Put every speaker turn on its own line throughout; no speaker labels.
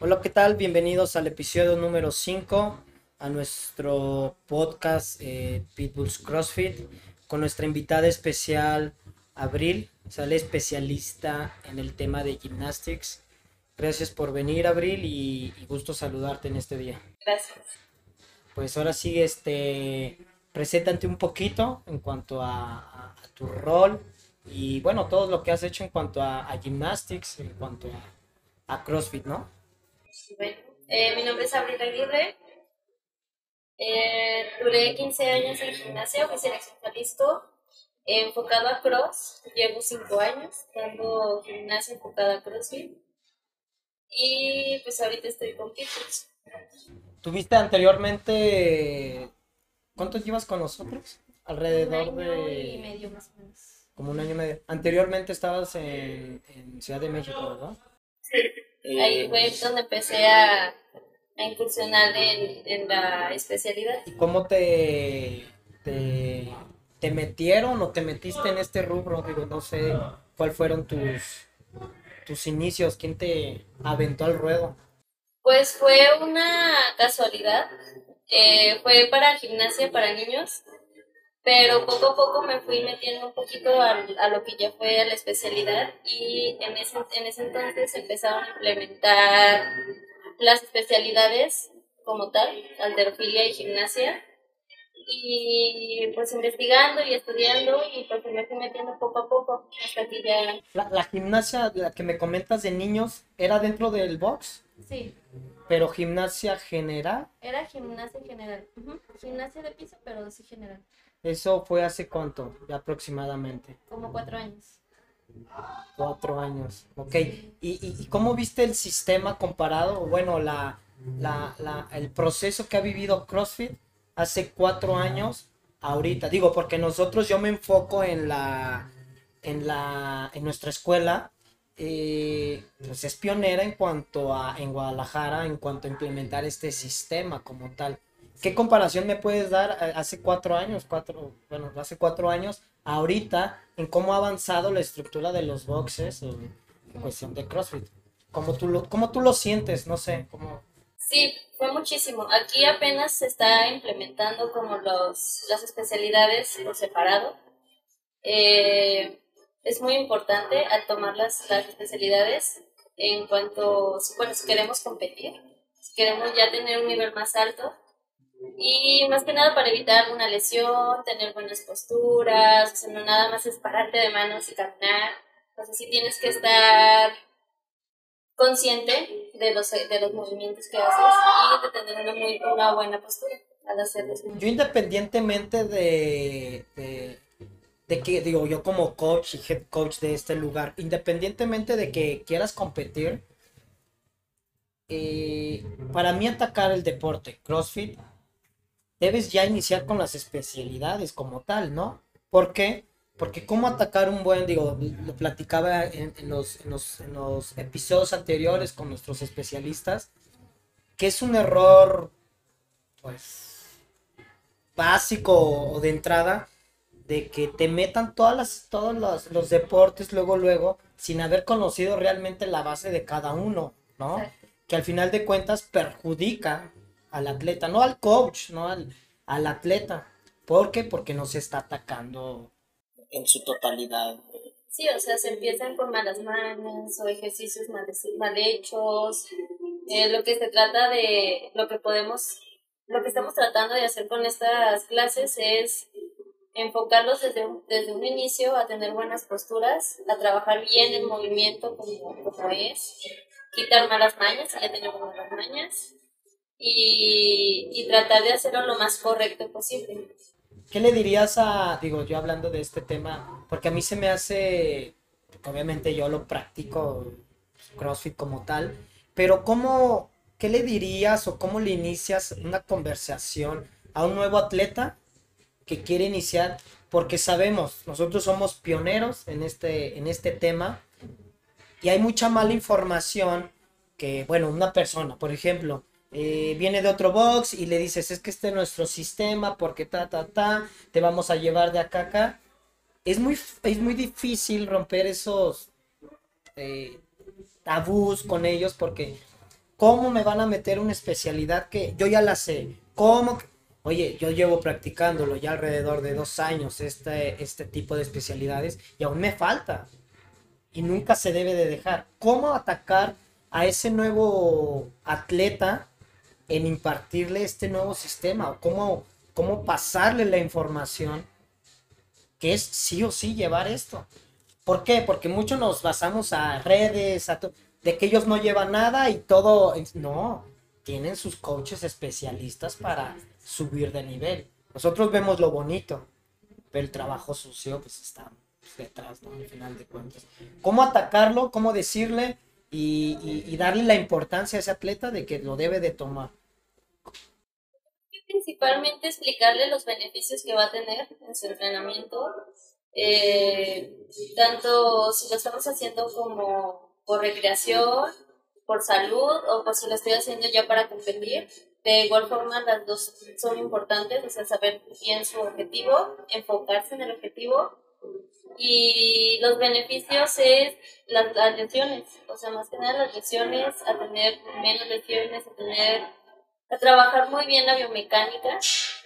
Hola, ¿qué tal? Bienvenidos al episodio número 5 a nuestro podcast eh, Pitbulls CrossFit con nuestra invitada especial Abril, sale especialista en el tema de gymnastics. Gracias por venir, Abril, y, y gusto saludarte en este día.
Gracias.
Pues ahora sí, este, preséntate un poquito en cuanto a, a- a tu rol y bueno, todo lo que has hecho en cuanto a, a gymnastics, en cuanto a, a CrossFit, ¿no?
Bueno, eh, mi nombre es Abril Aguirre. Eh, duré 15 años en gimnasia, fui seleccionista listo, enfocado a cross. Llevo 5 años dando gimnasia enfocada a CrossFit. Y pues ahorita estoy con Pitbulls.
¿Tuviste anteriormente, ¿cuánto llevas con nosotros?
Un
Alrededor
año
de...
y medio más o menos.
Como un año y medio. Anteriormente estabas en, en Ciudad de México, ¿verdad?
Sí.
Eh,
Ahí fue donde empecé a, a incursionar en, en la especialidad.
¿Y cómo te, te, te metieron o te metiste en este rubro? Digo, no sé cuáles fueron tus, tus inicios, quién te aventó al ruedo.
Pues fue una casualidad. Eh, fue para gimnasia para niños, pero poco a poco me fui metiendo un poquito al- a, lo que ya fue la especialidad y en ese, en ese entonces empezaron a implementar las especialidades como tal, alterofilia y gimnasia. Y pues investigando y estudiando y pues me fui metiendo poco a poco hasta que ya...
La, la gimnasia, la que me comentas de niños, era dentro del box,
Sí,
pero gimnasia general,
era gimnasia general. Gimnasia de piso, pero sí general.
Eso fue hace cuánto, aproximadamente.
Como cuatro años.
Cuatro años, ok. ¿Y, y, y cómo viste el sistema comparado? Bueno, la, la, la, el proceso que ha vivido CrossFit hace cuatro años, ahorita. Digo, porque nosotros yo me enfoco en la, en la, en nuestra escuela, eh, pues es pionera en cuanto a, en Guadalajara, en cuanto a implementar este sistema como tal. ¿Qué comparación me puedes dar hace cuatro años, cuatro, bueno, hace cuatro años, ahorita, en cómo ha avanzado la estructura de los boxes en cuestión de CrossFit? ¿Cómo tú lo, cómo tú lo sientes? No sé, cómo...
Sí, fue muchísimo. Aquí apenas se está implementando como los, las especialidades por separado. Eh, es muy importante al tomar las, las especialidades en cuanto, bueno, si queremos competir, si queremos ya tener un nivel más alto. Y más que nada para evitar una lesión, tener buenas posturas, o sea, no nada más es pararte de manos y caminar. O sea, sí tienes que estar consciente de los, de los movimientos que haces y de tener una, muy, una buena postura al hacerlos.
Yo independientemente de, de, de que, digo, yo como coach y head coach de este lugar, independientemente de que quieras competir, eh, para mí atacar el deporte, CrossFit, debes ya iniciar con las especialidades como tal, ¿no? ¿Por qué? Porque cómo atacar un buen, digo, lo platicaba en, en los, en, los, en los episodios anteriores con nuestros especialistas, que es un error, pues, básico o de entrada, de que te metan todas las, todos los, los deportes luego, luego, sin haber conocido realmente la base de cada uno, ¿no? Que al final de cuentas perjudica al atleta, no al coach, no al, al atleta. ¿Por qué? Porque no se está atacando en su totalidad.
Sí, o sea, se empiezan con malas manos o ejercicios mal, mal hechos. Eh, lo que se trata de, lo que podemos, lo que estamos tratando de hacer con estas clases es enfocarlos desde un, desde un inicio a tener buenas posturas, a trabajar bien el movimiento como, como es, quitar malas mañas, ya tenemos malas mañas, y, y tratar de hacerlo lo más correcto posible.
¿Qué le dirías a, digo, yo hablando de este tema, porque a mí se me hace, obviamente yo lo practico, CrossFit como tal, pero ¿cómo, qué le dirías o cómo le inicias una conversación a un nuevo atleta que quiere iniciar? Porque sabemos, nosotros somos pioneros en este, en este tema y hay mucha mala información que, bueno, una persona, por ejemplo, eh, viene de otro box y le dices, es que este es nuestro sistema, porque ta, ta, ta, te vamos a llevar de acá a acá. Es muy, es muy difícil romper esos eh, tabús con ellos porque ¿Cómo me van a meter una especialidad que yo ya la sé? ¿Cómo? Oye, yo llevo practicándolo ya alrededor de dos años este, este tipo de especialidades y aún me falta. Y nunca se debe de dejar. ¿Cómo atacar a ese nuevo atleta en impartirle este nuevo sistema? ¿O cómo, cómo pasarle la información que es sí o sí llevar esto? ¿Por qué? Porque muchos nos basamos a redes, a de que ellos no llevan nada y todo. No, tienen sus coaches especialistas para subir de nivel. Nosotros vemos lo bonito, pero el trabajo sucio pues está detrás, ¿no? Al final de cuentas. ¿Cómo atacarlo? ¿Cómo decirle? Y, darle la importancia a ese atleta de que lo debe de tomar.
Principalmente explicarle los beneficios que va a tener en su entrenamiento, eh, tanto si lo estamos haciendo como por recreación, por salud o por si lo estoy haciendo ya para competir. De igual forma, las dos son importantes, o sea, saber bien su objetivo, enfocarse en el objetivo. Y los beneficios es las, las lesiones, o sea, más que nada las lesiones, a tener menos lesiones, a tener, a trabajar muy bien la biomecánica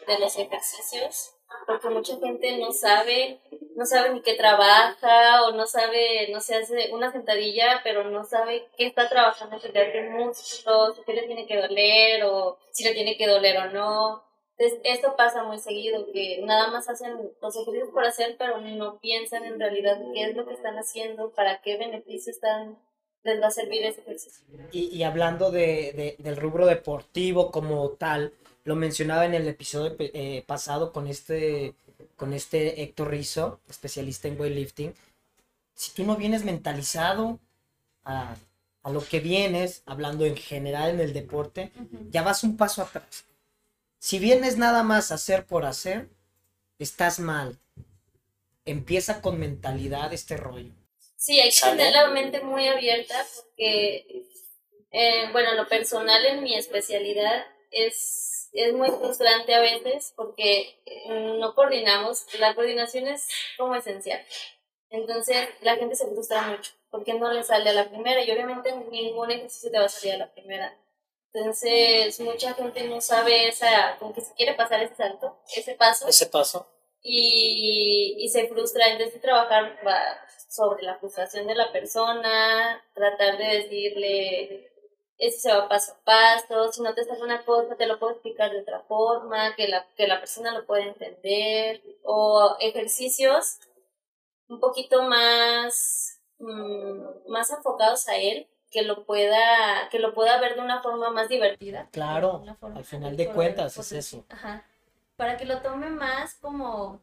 de los ejercicios porque mucha gente no sabe, no sabe ni qué trabaja o no sabe, no se hace una sentadilla, pero no sabe qué está trabajando, si le músculos, qué le tiene que doler o si le tiene que doler o no. Entonces, esto pasa muy seguido, que nada más hacen los ejercicios por hacer, pero no piensan en realidad qué es lo que están haciendo, para qué beneficios están les va a servir ese ejercicio.
Y, y hablando de, de, del rubro deportivo como tal, lo mencionaba en el episodio eh, pasado con este, con este Héctor Rizzo, especialista en weightlifting. Si tú no vienes mentalizado a, lo que vienes, hablando en general en el deporte, ya vas un paso atrás. Si vienes nada más a hacer por hacer, estás mal. Empieza con mentalidad este rollo.
Sí, hay que tener la mente muy abierta porque, eh, bueno, lo personal en mi especialidad es es muy frustrante a veces porque eh, no coordinamos. La coordinación es como esencial. Entonces la gente se frustra mucho porque no le sale a la primera y obviamente ningún ejercicio te va a salir a la primera. Entonces mucha gente no sabe esa, como que se quiere pasar ese salto, ese paso.
Ese paso.
Y, y se frustra. Entonces trabajar sobre la frustración de la persona, tratar de decirle eso se va paso a paso, si no te sale una cosa, te lo puedo explicar de otra forma, que la, que la persona lo pueda entender, o ejercicios un poquito más, mm, más enfocados a él, que lo pueda, que lo pueda ver de una forma más divertida.
Claro, al final de cuentas es eso.
Ajá. Para que lo tome más como,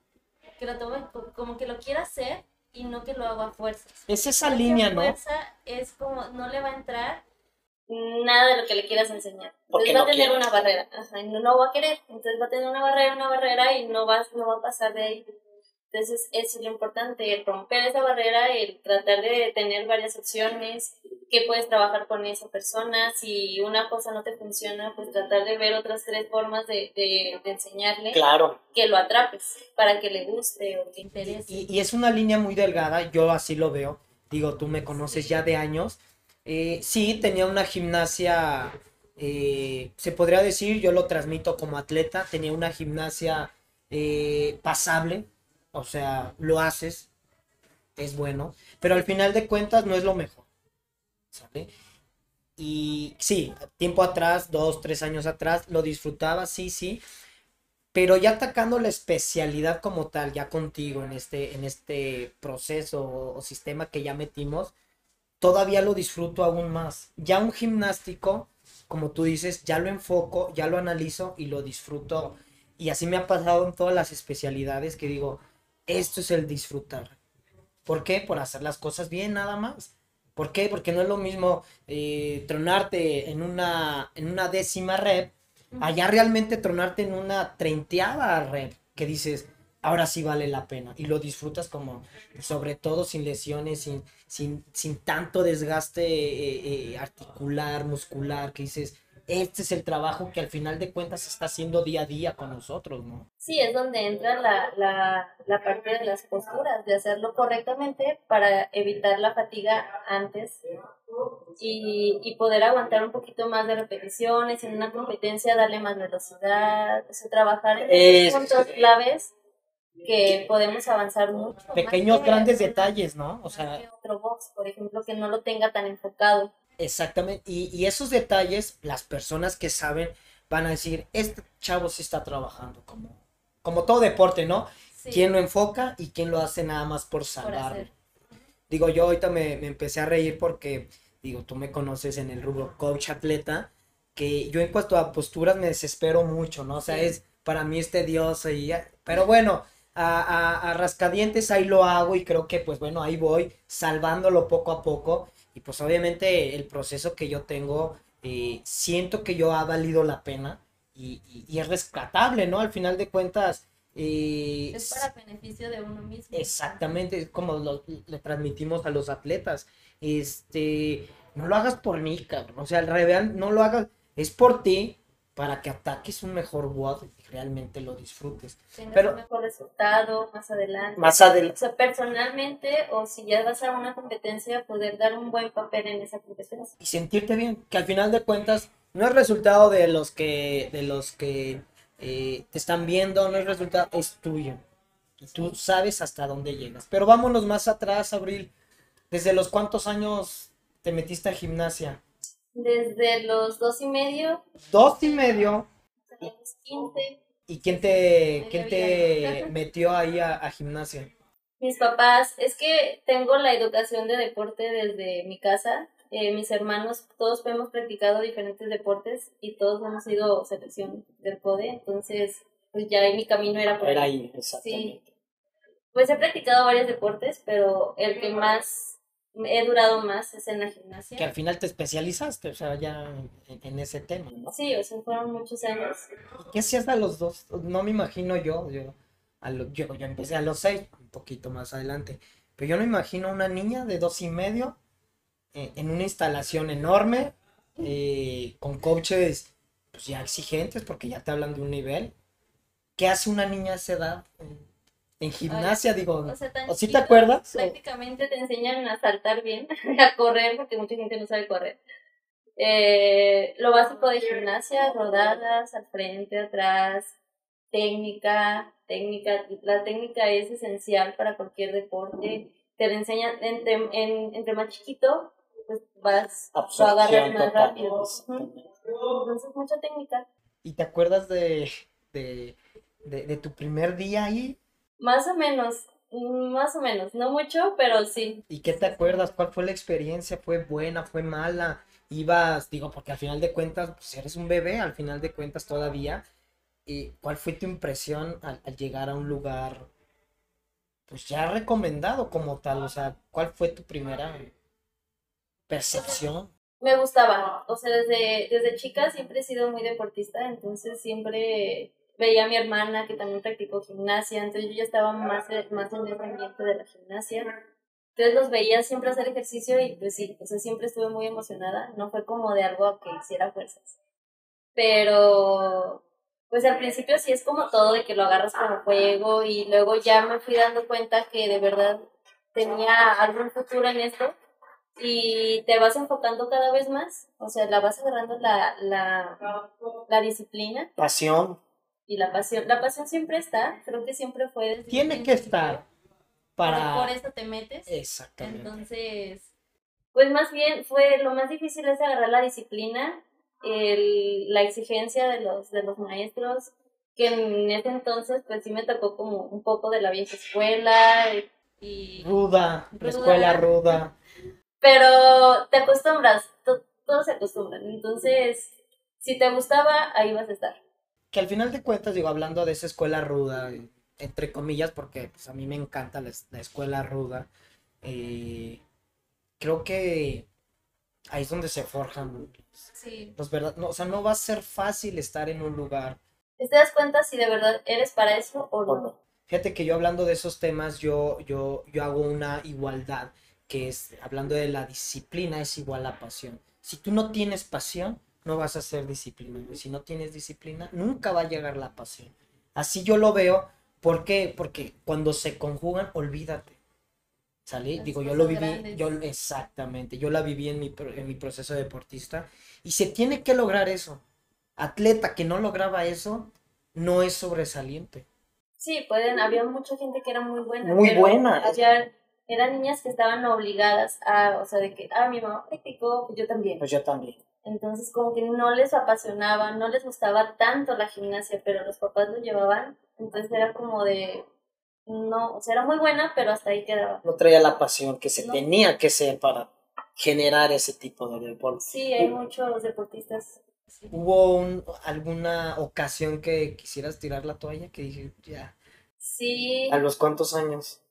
que lo tome como que lo quiera hacer y no que lo haga a fuerzas.
Es esa línea, ¿no?
Fuerza es como, no le va a entrar nada de lo que le quieras enseñar. Entonces va a tener una barrera, Ajá, no, no va a querer, entonces va a tener una barrera, una barrera y no va, no va a pasar de ahí. Entonces eso es lo importante, el romper esa barrera, el tratar de tener varias opciones, que puedes trabajar con esa persona, si una cosa no te funciona, pues tratar de ver otras tres formas de, de, enseñarle
claro.
que lo atrapes, para que le guste o que interese.
Y, y es una línea muy delgada, yo así lo veo, digo, tú me conoces ya de años, eh, sí, tenía una gimnasia, eh, se podría decir, yo lo transmito como atleta, tenía una gimnasia eh, pasable, o sea, lo haces, es bueno, pero al final de cuentas no es lo mejor. ¿sale? Y sí, tiempo atrás, dos, tres años atrás, lo disfrutaba, sí, sí, pero ya atacando la especialidad como tal, ya contigo en este, en este proceso o sistema que ya metimos, todavía lo disfruto aún más. Ya un gimnástico, como tú dices, ya lo enfoco, ya lo analizo y lo disfruto. Y así me ha pasado en todas las especialidades que digo, esto es el disfrutar. ¿Por qué? Por hacer las cosas bien nada más. ¿Por qué? Porque no es lo mismo eh, tronarte en una, en una décima rep, allá realmente tronarte en una treinteada rep, que dices, ahora sí vale la pena y lo disfrutas como, sobre todo sin lesiones, sin, sin, tanto desgaste eh, eh, articular, muscular, que dices, este es el trabajo que al final de cuentas está haciendo día a día con nosotros, ¿no?
Sí, es donde entra la, la, la parte de las posturas, de hacerlo correctamente para evitar la fatiga antes y, y poder aguantar un poquito más de repeticiones, en una competencia darle más velocidad, o sea, trabajar en puntos claves que podemos avanzar mucho.
Pequeños, grandes detalles, ¿no? O sea,
otro box, por ejemplo, que no lo tenga tan enfocado.
Exactamente, y, y, esos detalles, las personas que saben van a decir, este chavo sí está trabajando, como, como todo deporte, ¿no? Sí. ¿Quién lo enfoca y quién lo hace nada más por salvar? digo, yo ahorita me, me, empecé a reír porque, digo, tú me conoces en el rubro coach atleta, que yo en cuanto a posturas me desespero mucho, ¿no? O sea, sí. es, para mí es tedioso y ya, pero bueno, a, a, a rascadientes ahí lo hago y creo que, pues bueno, ahí voy salvándolo poco a poco y pues obviamente el proceso que yo tengo, eh, siento que yo ha valido la pena y, y, y, es rescatable, ¿no? Al final de cuentas...
Eh, es para beneficio de uno mismo.
Exactamente, es como lo, le transmitimos a los atletas. Este, no lo hagas por mí, cabrón. O sea, al revés, no lo hagas, es por ti, para que ataques un mejor WOD y realmente lo disfrutes.
Tengas Pero, un mejor resultado más adelante.
Más adelante.
O sea, personalmente, o si ya vas a una competencia, poder dar un buen papel en esa competencia.
Y sentirte bien, que al final de cuentas no es resultado de los que, de los que eh, te están viendo, no es resultado, es tuyo. Y tú sabes hasta dónde llegas. Pero vámonos más atrás, Abril. ¿Desde los cuántos años te metiste a gimnasia?
Desde los dos y medio.
Dos y medio.
Hasta los quince.
¿Y quién te, quién te metió ahí a, a, gimnasia?
Mis papás. Es que tengo la educación de deporte desde mi casa. Eh, mis hermanos, todos hemos practicado diferentes deportes y todos hemos sido selección del CODE. Entonces, pues ya mi camino era
por Era ahí, exactamente.
Sí. Pues he practicado varios deportes, pero el que más he durado más es en la gimnasia.
Que al final te especializaste, o sea, ya en, en ese tema, ¿no?
Sí, o sea, fueron muchos años.
¿Y qué hacías a los dos? No me imagino yo, yo, a lo, yo, yo empecé a los seis, un poquito más adelante, pero yo no imagino una niña de dos y medio eh, en una instalación enorme, eh, con coaches pues ya exigentes, porque ya te hablan de un nivel. ¿Qué hace una niña a esa edad? En gimnasia, digo,
o, sea,
¿o sí te acuerdas?
Prácticamente te enseñan a saltar bien, a correr, porque mucha gente no sabe correr. Eh, lo básico de gimnasia, rodadas, al frente, atrás, técnica, técnica, la técnica es esencial para cualquier deporte. Te la enseñan, entre, en, entre más chiquito, pues vas a agarrar más rápido. Entonces, mucha técnica.
¿Y te acuerdas de, de, de, de tu primer día ahí?
Más o menos, más o menos, no mucho, pero sí.
¿Y qué te acuerdas? ¿Cuál fue la experiencia? ¿Fue buena? ¿Fue mala? Ibas, digo, porque al final de cuentas, pues eres un bebé, al final de cuentas todavía. ¿Y cuál fue tu impresión al, al llegar a un lugar, pues ya recomendado como tal? O sea, ¿cuál fue tu primera percepción?
Me gustaba, o sea, desde, desde chica siempre he sido muy deportista, entonces siempre veía a mi hermana que también practicó gimnasia, entonces yo ya estaba más, más en ese ambiente de la gimnasia. Entonces los veía siempre hacer ejercicio y pues sí, o sea, siempre estuve muy emocionada, no fue como de algo que hiciera fuerzas. Pero pues al principio sí es como todo de que lo agarras como juego y luego ya me fui dando cuenta que de verdad tenía algún futuro en esto y te vas enfocando cada vez más, o sea, la vas agarrando la, la, la disciplina.
Pasión
y la pasión. La pasión siempre está, creo que siempre fue.
Tiene que estar para...
Por eso te metes.
Exactamente.
Entonces, pues más bien fue lo más difícil es agarrar la disciplina, el, la exigencia de los, de los maestros, que en ese entonces pues sí me tocó como un poco de la vieja escuela y...
Ruda, ruda. escuela ruda.
Pero te acostumbras, todos se acostumbran, entonces si te gustaba, ahí vas a estar
que al final de cuentas, digo, hablando de esa escuela ruda, entre comillas, porque pues, a mí me encanta la, la escuela ruda, eh, creo que ahí es donde se forjan
sí.
los verdad, no, o sea, no va a ser fácil estar en un lugar.
¿Te das cuenta si de verdad eres para eso o no? O no.
Fíjate que yo hablando de esos temas, yo, yo, yo hago una igualdad, que es, hablando de la disciplina, es igual a pasión. Si tú no tienes pasión, no vas a ser disciplinado. Y si no tienes disciplina, nunca va a llegar la pasión. Así yo lo veo. ¿Por qué? Porque cuando se conjugan, olvídate. ¿Sale?
Las
Digo, yo lo viví,
grandes.
yo exactamente, yo la viví en mi, en mi proceso deportista y se tiene que lograr eso. Atleta que no lograba eso, no es sobresaliente.
Sí, pueden, había mucha gente que era muy buena.
Muy
pero
buena.
Había, eran niñas que estaban obligadas a, o sea, de que, ah, mi mamá practicó, pues yo también.
Pues yo también.
Entonces, como que no les apasionaba, no les gustaba tanto la gimnasia, pero los papás lo llevaban. Entonces era como de, no, o sea, era muy buena, pero hasta ahí quedaba.
No traía la pasión que se
No.
tenía que ser para generar ese tipo de deporte.
Sí, hay muchos deportistas.
¿Hubo un- alguna ocasión que quisieras tirar la toalla? Que dije, ya.
Sí,
¿A los cuántos años?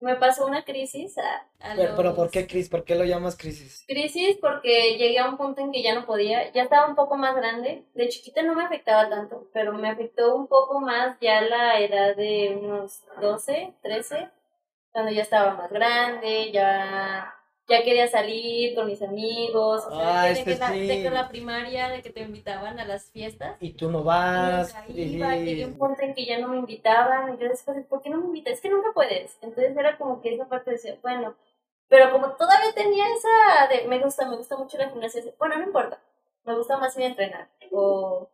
Me pasó una crisis a, a
Pero, pero ¿por qué crisis? ¿Por qué lo llamas crisis?
Crisis porque llegué a un punto en que ya no podía, ya estaba un poco más grande, de chiquita no me afectaba tanto, pero me afectó un poco más ya la edad de unos 12, 13, cuando ya estaba más grande, ya, ya quería salir con mis amigos, o sea,
Ah,
de, que
que
la,
sí.
de que la primaria, de que te invitaban a las fiestas.
Y tú no vas.
Nunca iba,
y-
llegué un punto en que ya no me invitaban, y yo después, ¿por qué no me invitas? Es que nunca puedes. Entonces era como que esa parte decía, bueno, pero como todavía tenía esa de, me gusta, me gusta mucho la gimnasia, bueno, no importa, me gusta más ir a entrenar. O...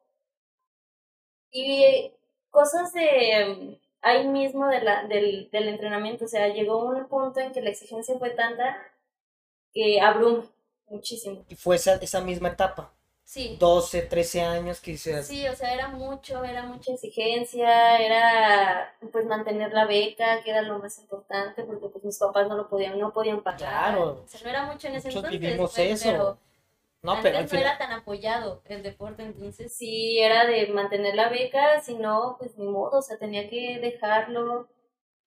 Y cosas de ahí mismo de la, del, del entrenamiento, o sea, llegó un punto en que la exigencia fue tanta que abruma muchísimo.
Y fue esa, esa misma etapa.
Sí.
12, 13 años que dices,
Sí, o sea, era mucho, era mucha exigencia, era pues mantener la beca, que era lo más importante, porque pues mis papás no lo podían, no podían pagar.
Claro.
O sea, no era mucho en ese
Muchos
entonces,
vivimos
pues,
eso.
pero
no,
antes
pero al
no
final,
era tan apoyado el deporte, entonces sí era de mantener la beca, si no, pues ni modo, o sea, tenía que dejarlo.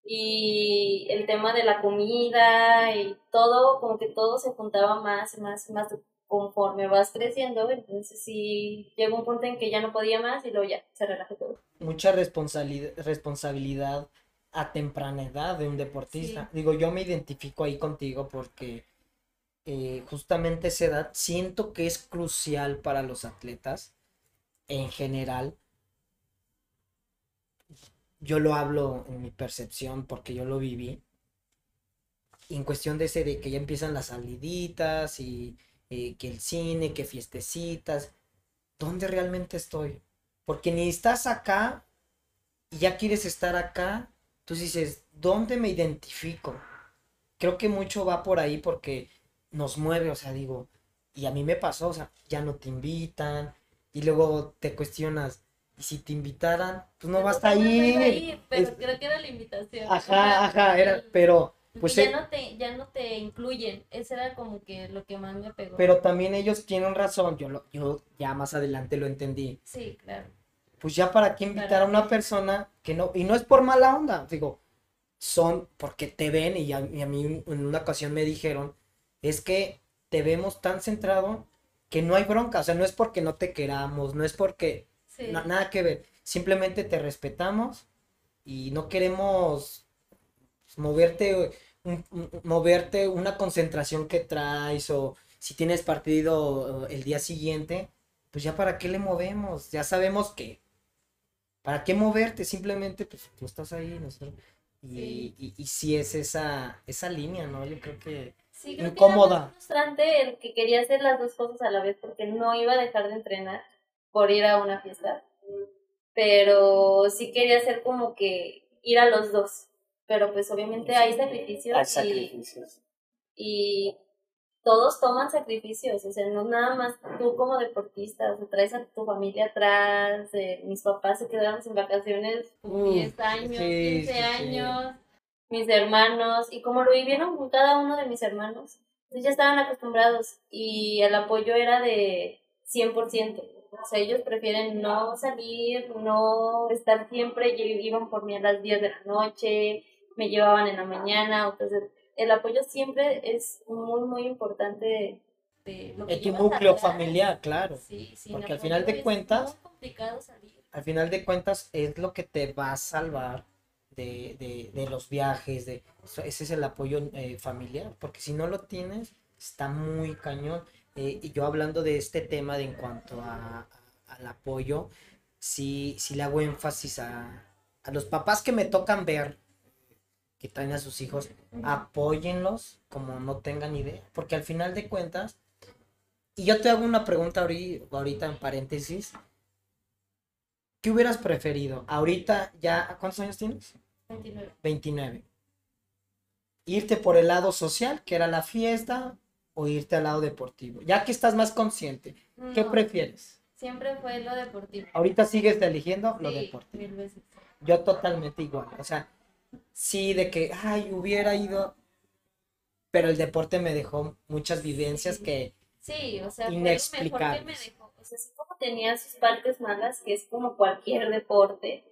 Y el tema de la comida y todo, como que todo se juntaba más y más y más conforme vas creciendo, entonces sí llegó un punto en que ya no podía más y luego ya se relajó todo.
mucha responsabilidad, responsabilidad a temprana edad de un deportista. Digo, yo me identifico ahí contigo porque eh, justamente esa edad siento que es crucial para los atletas en general. Yo lo hablo en mi percepción porque yo lo viví. Y en cuestión de ese de que ya empiezan las saliditas y eh, que el cine, que fiestecitas. ¿Dónde realmente estoy? Porque ni estás acá y ya quieres estar acá. Entonces dices, ¿dónde me identifico? Creo que mucho va por ahí porque nos mueve, o sea, digo, y a mí me pasó, o sea, ya no te invitan y luego te cuestionas, ¿y si te invitaran? Pues no vas a ir.
ir, pero
Es-
creo que era la invitación.
Ajá, ajá, era, pero, pues,
ya
eh,
no te, ya no te incluyen. Eso era como que lo que más me pegó.
pero también ellos tienen razón, yo, lo, yo ya más adelante lo entendí.
Sí, claro.
pues ya para qué invitar a una persona que no, y no es por mala onda, digo, son porque te ven y a, y a mí en una ocasión me dijeron, es que te vemos tan centrado que no hay bronca, o sea, no es porque no te queramos, no es porque,
Sí.
na- nada que ver, simplemente te respetamos y no queremos moverte, moverte una concentración que traes o si tienes partido eh, el día siguiente, pues ya para qué le movemos, ya sabemos que para qué moverte, simplemente pues tú estás ahí, nosotros. Y,
Sí.
y, y sí es esa, esa línea, ¿no? Yo creo que
Sí, creo
incómoda.
que era muy frustrante el que quería hacer las dos cosas a la vez porque no iba a dejar de entrenar por ir a una fiesta. Pero sí quería hacer como que ir a los dos. Pero pues obviamente hay sacrificios
hay
y,
sacrificios.
y todos toman sacrificios, o sea, no nada más tú como deportista, o sea, traes a tu familia atrás, eh, mis papás se quedaron sin vacaciones
Uf,
10 años,
sí,
15
sí, sí.
años, mis hermanos, y como lo vivieron con cada uno de mis hermanos, pues ya estaban acostumbrados y el apoyo era de 100%. O sea, ellos prefieren no salir, no estar siempre, iban por mí a las 10 de la noche, me llevaban en la mañana, entonces el apoyo siempre es muy, muy importante de, lo que
En tu núcleo familiar, claro.
Sí, sin
Porque al final de
es
cuentas-. Al final de cuentas es lo que te va a salvar de, de, de los viajes, de ese es el apoyo eh, familiar, porque si no lo tienes, está muy cañón. Eh, y yo hablando de este tema de en cuanto a, al apoyo, sí, sí le hago énfasis a, a los papás que me tocan ver que traen a sus hijos, apóyenlos como no tengan idea, porque al final de cuentas, y yo te hago una pregunta ahorita en paréntesis, ¿qué hubieras preferido? Ahorita ya, ¿cuántos años tienes?
29.
29. Irte por el lado social, que era la fiesta, o irte al lado deportivo. Ya que estás más consciente, ¿qué
No,
prefieres?
Siempre fue lo deportivo.
Ahorita sigues eligiendo lo
Sí,
deportivo.
mil veces.
Yo totalmente igual. O sea, sí, de que, ay, hubiera ido, pero el deporte me dejó muchas vivencias que,
Sí, o sea, fue lo mejor que me dejó. O sea, como tenía sus partes malas, que es como cualquier deporte,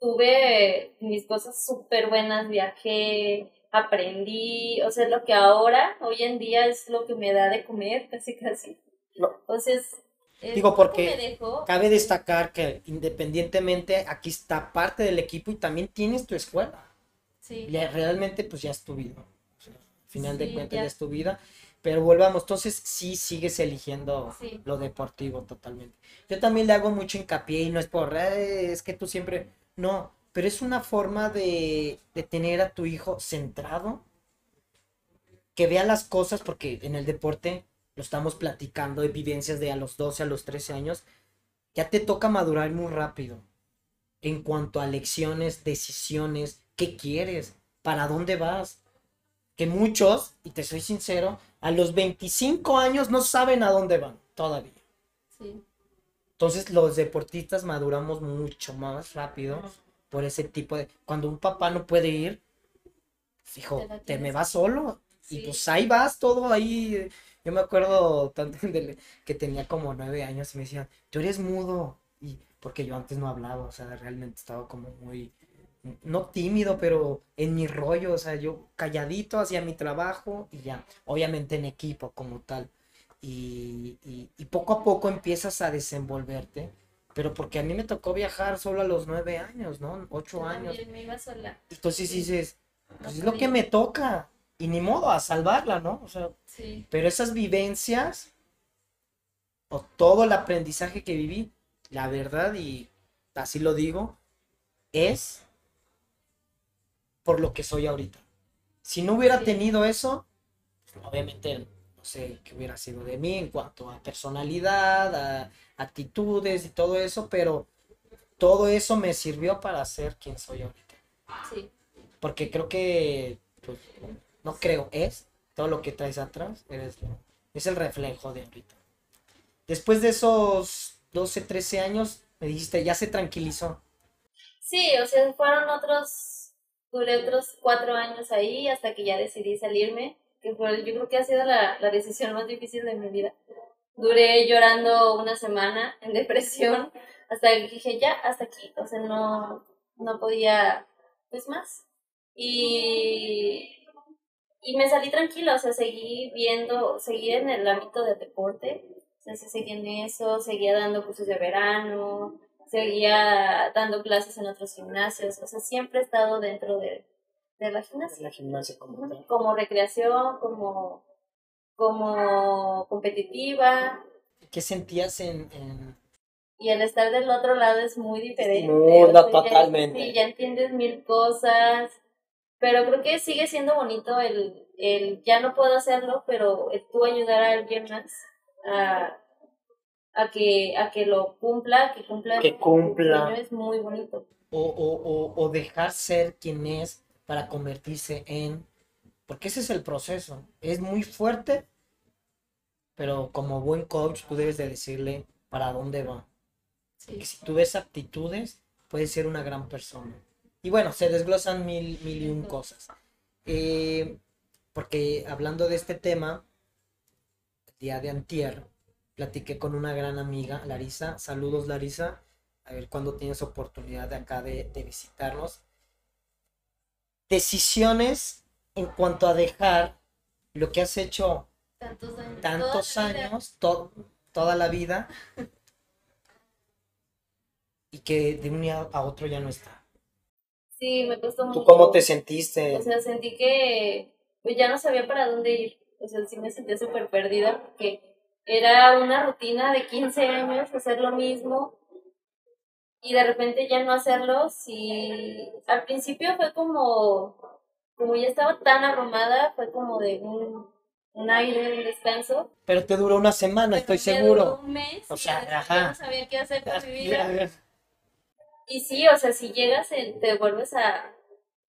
tuve mis cosas súper buenas, viajé, aprendí, o sea, lo que ahora, hoy en día, es lo que me da de comer, casi, casi.
No.
Entonces, es
Digo, porque
me dejó,
cabe destacar que independientemente, aquí está parte del equipo y también tienes tu escuela.
sí,
Ya, realmente, pues ya es tu vida. O sea, al final de cuentas,
ya.
ya es tu vida. Pero volvamos, entonces sí sigues eligiendo
Sí.
lo deportivo totalmente. Yo también le hago mucho hincapié y no es por, "Ay, es que tú siempre, no, pero es una forma de, de tener a tu hijo centrado, que vea las cosas, porque en el deporte lo estamos platicando de vivencias de a los 12, a los 13 años, ya te toca madurar muy rápido en cuanto a lecciones, decisiones, qué quieres, para dónde vas. Que muchos, y te soy sincero, a los 25 años no saben a dónde van todavía.
sí,
Entonces los deportistas maduramos mucho más rápido por ese tipo de... Cuando un papá no puede ir, pues, hijo,
Te
te me vas solo. Y
Sí.
pues ahí vas todo ahí. Yo me acuerdo tanto de- que tenía como nueve años y me decían, tú eres mudo. Y porque yo antes no hablaba, o sea, realmente estaba como muy, no tímido, pero en mi rollo, o sea, yo calladito hacía mi trabajo y ya, obviamente en equipo como tal. Y, y- y poco a poco empiezas a desenvolverte, pero porque a mí me tocó viajar solo a los nueve años, ¿no? Ocho años.
me iba sola,
Entonces dices, pues es lo que me toca. Y ni modo, a salvarla, ¿no? O sea,
sí,
pero esas vivencias o todo el aprendizaje que viví, la verdad, y así lo digo, es por lo que soy ahorita. Si no hubiera
Sí.
tenido eso, pues, obviamente no sé qué hubiera sido de mí en cuanto a personalidad, a actitudes y todo eso, pero todo eso me sirvió para ser quien soy ahorita.
sí,
Porque creo que, pues, no creo, es todo lo que traes atrás, eres es el reflejo de ahorita. Después de esos 12, 13 años, me dijiste, ya se tranquilizó.
Sí, o sea, fueron otros, duré otros cuatro años ahí hasta que ya decidí salirme, que fue, yo creo que ha sido la, la decisión más difícil de mi vida. Duré llorando una semana en depresión hasta que dije, ya, hasta aquí, o sea, no, no podía, pues más. Y, y me salí tranquila, o sea, seguí viendo, seguí en el ámbito del deporte, o sea, sí seguí en eso, seguía dando cursos de verano, seguía dando clases en otros gimnasios, o sea, siempre he estado dentro de, de la gimnasia,
la gimnasia como
como recreación, como, como competitiva,
¿Qué sentías en, en-
y el estar del otro lado es muy diferente.
No,
o sea, ya-
totalmente.
sí, ya entiendes mil cosas, pero creo que sigue siendo bonito el, el ya no puedo hacerlo, pero el tú ayudar a alguien más a, a que a que lo cumpla, que cumpla
Que cumpla.
sueño, es muy bonito.
o, o, o, o dejar ser quien es para convertirse en... Porque ese es el proceso. Es muy fuerte, pero como buen coach tú debes de decirle para dónde va.
Sí.
que si tú ves aptitudes, puedes ser una gran persona. Y bueno, se desglosan mil, mil y un cosas. Eh, porque hablando de este tema, el día de antier, platiqué con una gran amiga, Larisa. Saludos, Larisa. A ver cuándo tienes oportunidad de acá de, de visitarnos. Decisiones en cuanto a dejar lo que has hecho
Tantos años.
tantos
toda la vida.
años, to- toda la vida, y que de un día a otro ya no está.
Sí, me costó mucho.
¿Tú cómo te sentiste?
O sea, sentí que pues ya no sabía para dónde ir. O sea, sí me sentía súper perdida porque era una rutina de 15 años hacer lo mismo y de repente ya no hacerlo, si al principio fue como, como ya estaba tan abrumada, fue como de un, un aire, un descanso.
Pero te duró una semana, estoy seguro.
un mes,
o sea,
ajá. no sabía qué hacer con mi vida. Y sí, o sea, si llegas, te vuelves a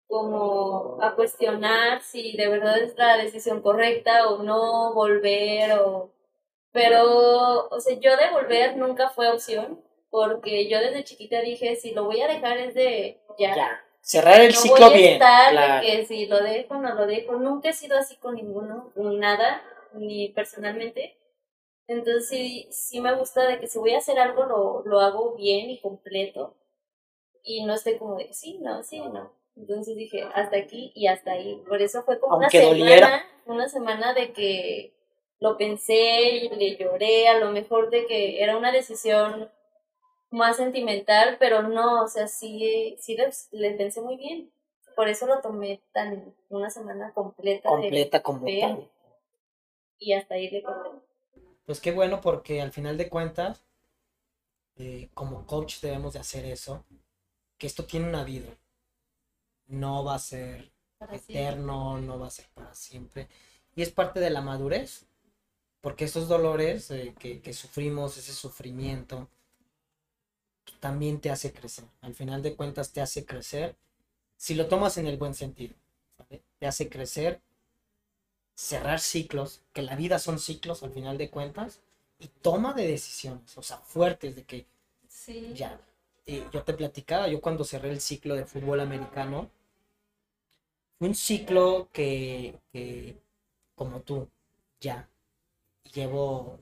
como a cuestionar si de verdad es la decisión correcta o no volver o pero o sea yo de volver nunca fue opción porque yo desde chiquita dije, si lo voy a dejar es de ya.
Cerrar el ciclo bien.
que si lo dejo, no lo dejo. Nunca he sido así con ninguno, nada, ni personalmente. Entonces sí, sí me gusta de que si voy a hacer algo lo, lo hago bien y completo. Y no esté como de sí, no, sí, no. Entonces dije, hasta aquí y hasta ahí. Por eso fue como una semana, una semana de que lo pensé y le lloré, a lo mejor de que era una decisión más sentimental, pero no, o sea, sí, sí le, pensé muy bien. Por eso lo tomé tan una semana completa.
Completa como tal.
Y hasta ahí le corté.
Pues qué bueno porque al final de cuentas, eh, como coach debemos de hacer eso, que esto tiene una vida. No va a ser eterno, no va a ser para siempre. Y es parte de la madurez, porque esos dolores eh, que, que sufrimos, ese sufrimiento, también te hace crecer. Al final de cuentas te hace crecer si lo tomas en el buen sentido. Te hace crecer, cerrar ciclos, que la vida son ciclos al final de cuentas, y toma de decisiones, o sea, fuertes de que ya. yo te platicaba, yo cuando cerré el ciclo de fútbol americano, fue un ciclo que, que como tú, ya, llevo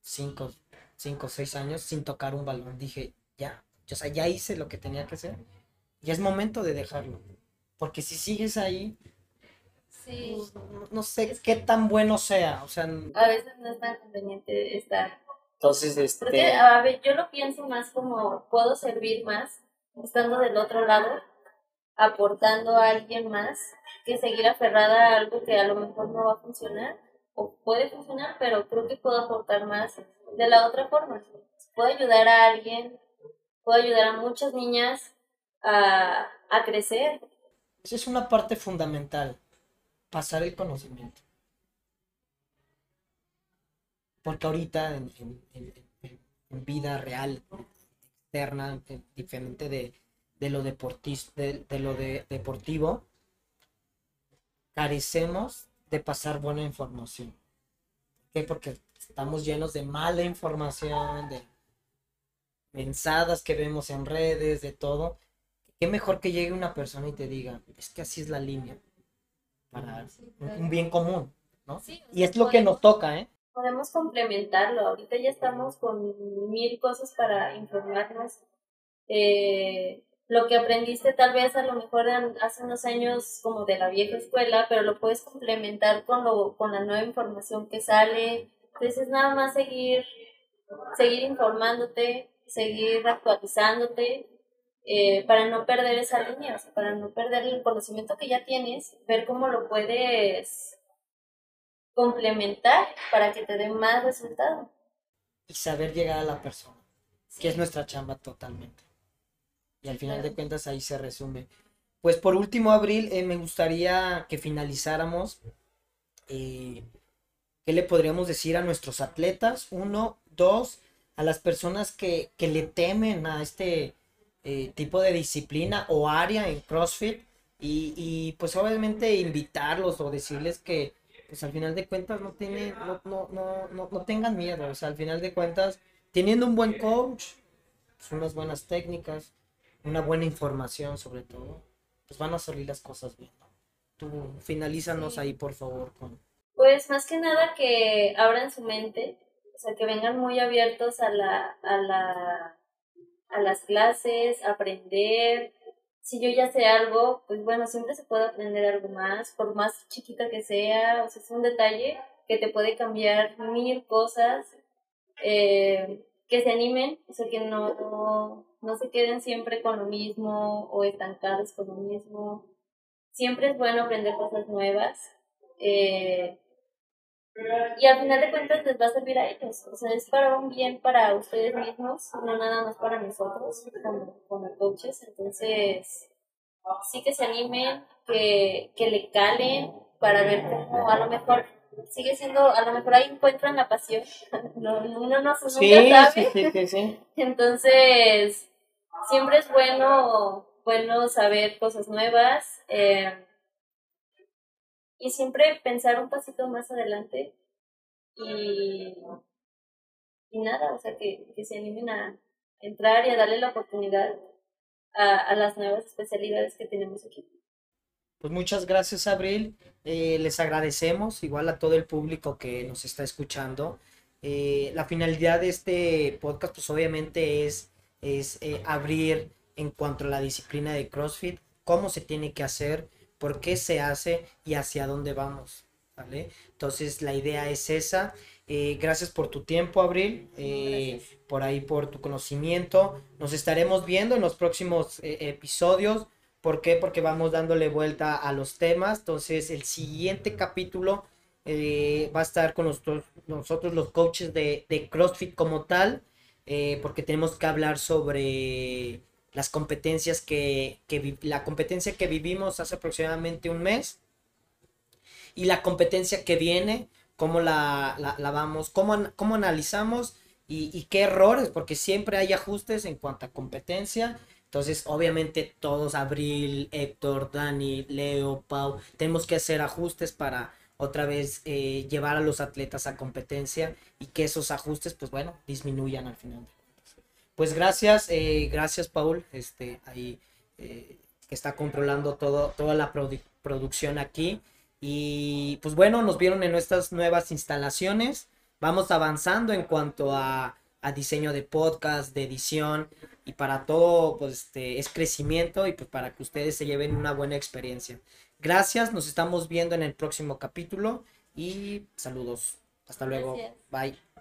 cinco, cinco o seis años sin tocar un balón. Dije, ya, o sea, ya hice lo que tenía que hacer. Ya es momento de dejarlo. Porque si sigues ahí, pues, no, sé qué tan bueno sea. O sea,
a veces no es tan conveniente estar.
Entonces, este.
Porque, a ver, yo lo pienso más como puedo servir más estando del otro lado, aportando a alguien más, que seguir aferrada a algo que a lo mejor no va a funcionar o puede funcionar, pero creo que puedo aportar más de la otra forma. Puedo ayudar a alguien, puedo ayudar a muchas niñas a, a crecer.
Esa es una parte fundamental, pasar el conocimiento. Porque ahorita en, vida real, externa, diferente de, de lo, deportis, de, de lo de, deportivo, carecemos de pasar buena información. ¿Por qué? Porque estamos llenos de mala información, de mensadas que vemos en redes, de todo. Qué mejor que llegue una persona y te diga, es que así es la línea para un bien común, ¿no? y es lo que nos toca, ¿eh?
Podemos complementarlo. Ahorita ya estamos con mil cosas para informarnos. Eh, lo que aprendiste tal vez a lo mejor hace unos años como de la vieja escuela, pero lo puedes complementar con, lo, con la nueva información que sale. Entonces nada más seguir, seguir informándote, seguir actualizándote eh, para no perder esa línea, o sea, para no perder el conocimiento que ya tienes, ver cómo lo puedes complementar para que te dé más resultado.
Y saber llegar a la persona, que es nuestra chamba totalmente. Y al final de cuentas ahí se resume. Pues por último, Abril, eh, me gustaría que finalizáramos. Eh, ¿Qué le podríamos decir a nuestros atletas? Uno, dos, a las personas que, le temen a este eh, tipo de disciplina o área en CrossFit. Y, y, pues obviamente invitarlos o decirles que pues al final de cuentas no, tiene, no, no, no, no, tengan miedo. O sea, al final de cuentas, teniendo un buen coach, pues unas buenas técnicas, una buena información sobre todo, pues van a salir las cosas bien. Tú finalízanos ahí, por favor, con...
Pues más que nada que abran su mente, o sea, que vengan muy abiertos a la, a la, a las clases, aprender. Si yo ya sé algo, pues bueno, siempre se puede aprender algo más, por más chiquita que sea, o sea, es un detalle que te puede cambiar mil cosas. Eh, que se animen, o sea, que no, no se queden siempre con lo mismo o estancados con lo mismo. Siempre es bueno aprender cosas nuevas. Eh, y al final de cuentas les va a servir a ellos. O sea, es para un bien para ustedes mismos, no nada más para nosotros como, como coaches. Entonces, sí que se animen, que, que le calen para ver cómo a lo mejor sigue siendo, a lo mejor ahí encuentran la pasión. no, uno no se
sí, sabe. Sí, sí, sí,
Entonces, siempre es bueno, bueno saber cosas nuevas. Eh, y siempre pensar un pasito más adelante y, y nada, o sea, que, que se animen a entrar y a darle la oportunidad a, a las nuevas especialidades que tenemos aquí.
Pues muchas gracias, Abril. Eh, les agradecemos, igual a todo el público que nos está escuchando. Eh, la finalidad de este podcast, pues obviamente es, es eh, abrir en cuanto a la disciplina de CrossFit, cómo se tiene que hacer, por qué se hace y hacia dónde vamos. ¿vale? Entonces la idea es esa. Eh, gracias por tu tiempo, Abril, eh, por ahí por tu conocimiento. Nos estaremos viendo en los próximos eh, episodios. ¿Por qué? Porque vamos dándole vuelta a los temas. Entonces el siguiente capítulo va a estar con nosotros, nosotros los coaches de, de CrossFit como tal. porque tenemos que hablar sobre las competencias que, la competencia que vivimos hace aproximadamente un mes y la competencia que viene, cómo la, la, vamos, cómo, cómo analizamos y, y, qué errores, porque siempre hay ajustes en cuanto a competencia. Entonces, obviamente, todos, Abril, Héctor, Dani, Leo, Pau, tenemos que hacer ajustes para otra vez eh, llevar a los atletas a competencia y que esos ajustes, pues bueno, disminuyan al final pues gracias, eh, gracias Paul, este, ahí eh, que está controlando todo, toda la producción aquí. Y pues bueno, nos vieron en nuestras nuevas instalaciones. Vamos avanzando en cuanto a, a diseño de podcast, de edición y para todo pues este, es crecimiento y pues para que ustedes se lleven una buena experiencia. Gracias, nos estamos viendo en el próximo capítulo y saludos. Hasta luego. Bye.